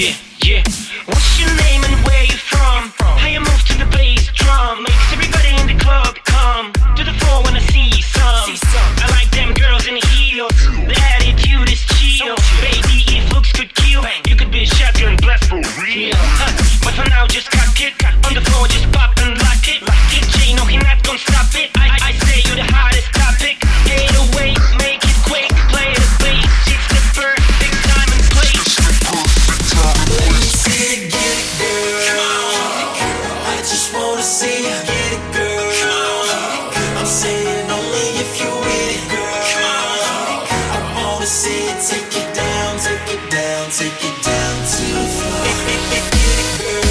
Yeah, yeah. What's your name take you down to the floor. Girl,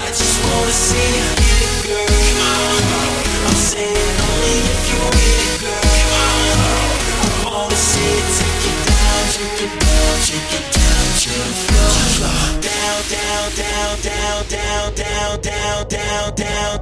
I just wanna see you get it, girl. I'm saying only if you get it, girl. I wanna see you take you down, take it down, take it down to the. Down, down, down, down, down, down, down, down, down.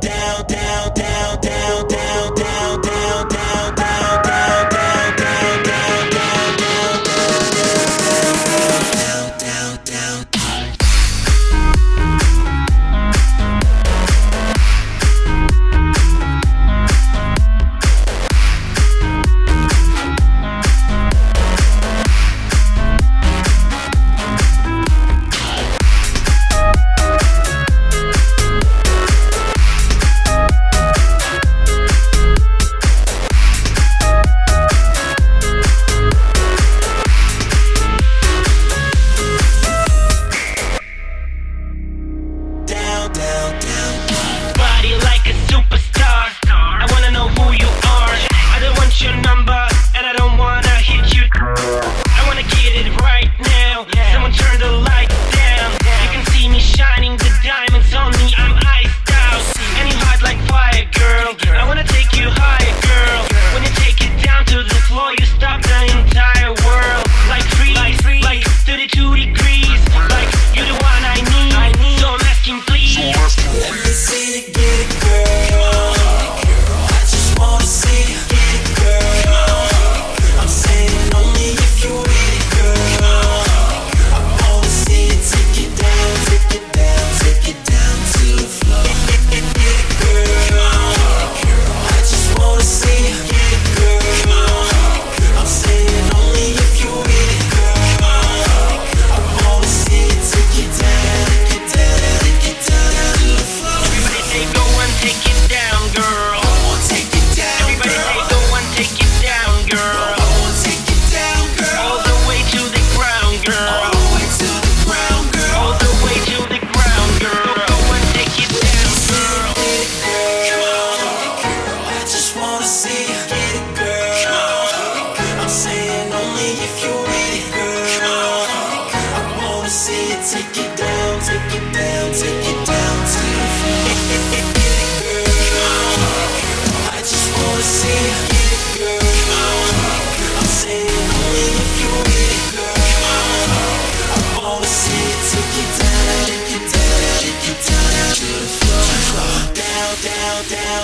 see.